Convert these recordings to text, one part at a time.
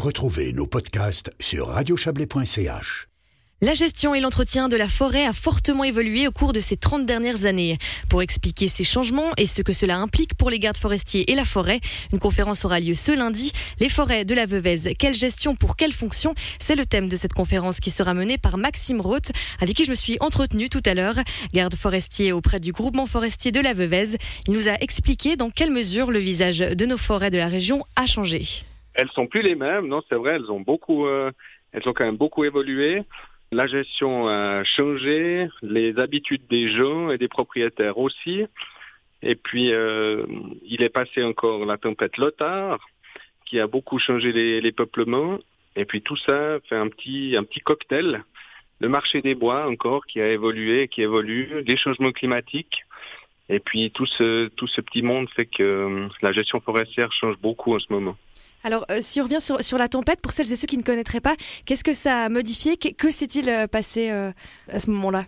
Retrouvez nos podcasts sur radiochablais.ch. La gestion et l'entretien de la forêt a fortement évolué au cours de ces 30 dernières années. Pour expliquer ces changements et ce que cela implique pour les gardes forestiers et la forêt, une conférence aura lieu ce lundi. Les forêts de la Veuvez, quelle gestion pour quelle fonction? C'est le thème de cette conférence qui sera menée par Maxime Roth, avec qui je me suis entretenu tout à l'heure. Garde forestier auprès du groupement forestier de la Veuvez. Il nous a expliqué dans quelle mesure le visage de nos forêts de la région a changé. Elles sont plus les mêmes, non, c'est vrai, elles ont beaucoup, euh, elles ont quand même beaucoup évolué. La gestion a changé, les habitudes des gens et des propriétaires aussi. Et puis, euh, il est passé encore la tempête Lothar, qui a beaucoup changé les, peuplements. Et puis tout ça fait un petit, un petit cocktail. Le marché des bois encore qui a évolué, qui évolue, les changements climatiques. Et puis tout ce, tout ce petit monde fait que euh, la gestion forestière change beaucoup en ce moment. Alors, euh, si on revient sur, sur, la tempête, pour celles et ceux qui ne connaîtraient pas, qu'est-ce que ça a modifié? Que, s'est-il euh, passé euh, à ce moment-là?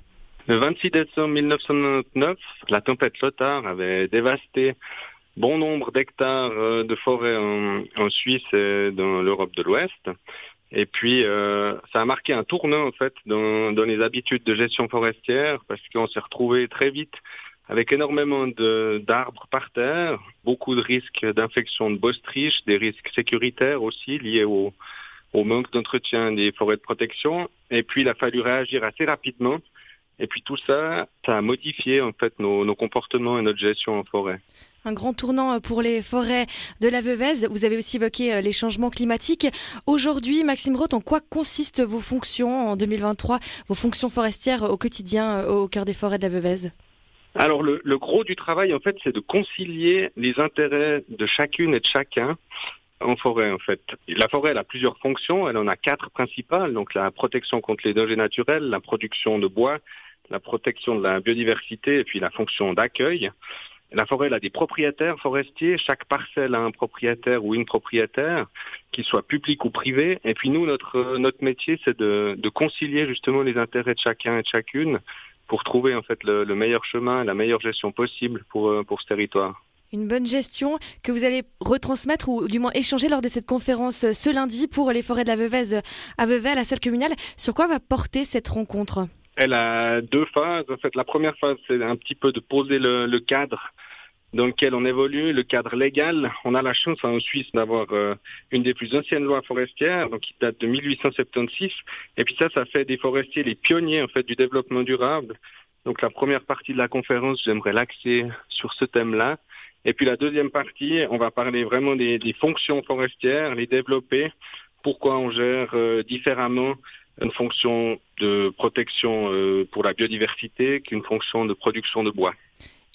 Le 26 décembre 1999, la tempête Lothar avait dévasté bon nombre d'hectares de forêt en, en, Suisse et dans l'Europe de l'Ouest. Et puis, ça a marqué un tournant, en fait, dans, dans les habitudes de gestion forestière, parce qu'on s'est retrouvé très vite avec énormément d'arbres par terre, beaucoup de risques d'infection de bostriche, des risques sécuritaires aussi liés au, au manque d'entretien des forêts de protection. Et puis il a fallu réagir assez rapidement. Et puis tout ça, ça a modifié en fait nos, nos comportements et notre gestion en forêt. Un grand tournant pour les forêts de la Veuvez. Vous avez aussi évoqué euh, les changements climatiques. Aujourd'hui, Maxime Roth, en quoi consistent vos fonctions en 2023, vos fonctions forestières au quotidien euh, au cœur des forêts de la Veuvez alors le, gros du travail, en fait, c'est de concilier les intérêts de chacune et de chacun en forêt, en fait. La forêt, elle a plusieurs fonctions. Elle en a quatre principales. Donc la protection contre les dangers naturels, la production de bois, la protection de la biodiversité et puis la fonction d'accueil. La forêt elle a des propriétaires forestiers. Chaque parcelle a un propriétaire ou une propriétaire, qu'il soit public ou privé. Et puis nous, notre notre métier, c'est de, de concilier justement les intérêts de chacun et de chacune pour trouver en fait le, meilleur chemin, la meilleure gestion possible pour, euh, pour ce territoire. Une bonne gestion que vous allez retransmettre ou du moins échanger lors de cette conférence euh, ce lundi pour les forêts de la Veuvez à Vevey, à la salle communale. Sur quoi va porter cette rencontre? Elle a deux phases. En fait, la première phase, c'est un petit peu de poser le, le cadre dans lequel on évolue, le cadre légal. On a la chance en Suisse d'avoir euh, une des plus anciennes lois forestières, donc qui date de 1876. Et puis ça, ça fait des forestiers les pionniers en fait du développement durable. Donc la première partie de la conférence, j'aimerais l'axer sur ce thème-là. Et puis la deuxième partie, on va parler vraiment des, des fonctions forestières, les développer, pourquoi on gère euh, différemment une fonction de protection euh, pour la biodiversité qu'une fonction de production de bois.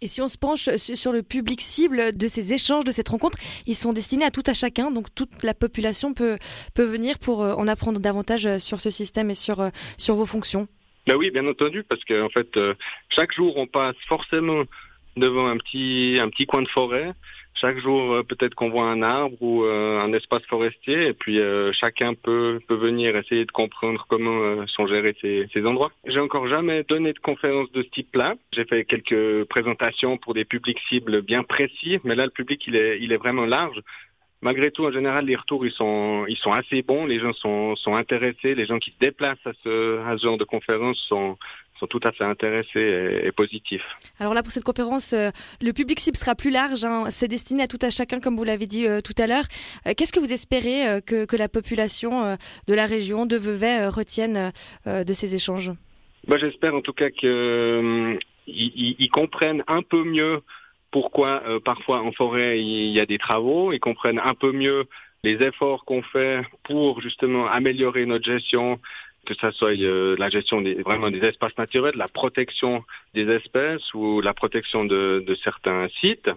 Et si on se penche sur le public cible de ces échanges, de cette rencontre, ils sont destinés à tout à chacun, donc toute la population peut, peut venir pour euh, en apprendre davantage euh, sur ce système et sur, euh, sur vos fonctions. Ben oui, bien entendu, parce qu'en fait, chaque jour, on passe forcément devant un petit, un petit coin de forêt chaque jour, euh, peut-être qu'on voit un arbre ou euh, un espace forestier, et puis euh, chacun peut, peut venir essayer de comprendre comment sont gérés ces, ces endroits. J'ai encore jamais donné de conférence de ce type-là. J'ai fait quelques présentations pour des publics cibles bien précis, mais là, le public, il est, il est vraiment large. Malgré tout, en général, les retours, ils sont, ils sont assez bons. Les gens sont, sont intéressés. Les gens qui se déplacent à ce, à ce genre de conférence sont, sont tout à fait intéressés et, positifs. Alors là, pour cette conférence, euh, le public cible sera plus large. Hein. C'est destiné à tout à chacun, comme vous l'avez dit euh, tout à l'heure. Euh, qu'est-ce que vous espérez que, que, la population de la région de Vevey retienne de ces échanges? Bah, J'espère en tout cas qu'ils ils comprennent un peu mieux pourquoi parfois en forêt il y a des travaux, ils comprennent un peu mieux les efforts qu'on fait pour justement améliorer notre gestion, que ça soit euh, la gestion des, vraiment des espaces naturels, la protection des espèces ou la protection de, de certains sites.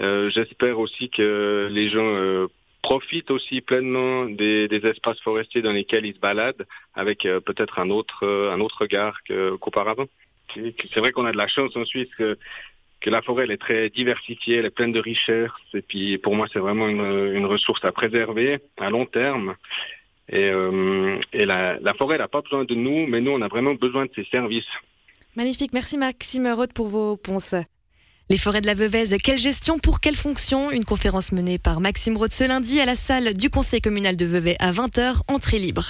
Euh, J'espère aussi que les gens euh, profitent aussi pleinement des, des, espaces forestiers dans lesquels ils se baladent, avec euh, peut-être un autre un autre regard qu'auparavant. C'est vrai qu'on a de la chance en Suisse que la forêt est très diversifiée, elle est pleine de richesses, et puis pour moi c'est vraiment une, ressource à préserver à long terme. Et, euh, la, forêt n'a pas besoin de nous, mais nous, on a vraiment besoin de ses services. Magnifique. Merci Maxime Roth pour vos ponces. Les forêts de la Veuvez, quelle gestion pour quelle fonction? Une conférence menée par Maxime Roth ce lundi à la salle du conseil communal de Vevey à 20h, entrée libre.